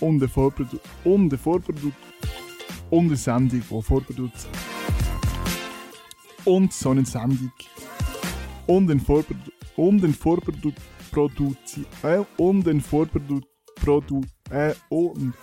und eine Vorprodukt, und eine Vorprodukt, und eine Sendung, die vorproduziert. Und so eine Sendung. Und ein Vorprodukt, und ein Vorprodukt, äh, und ein Vorprodukt, äh, und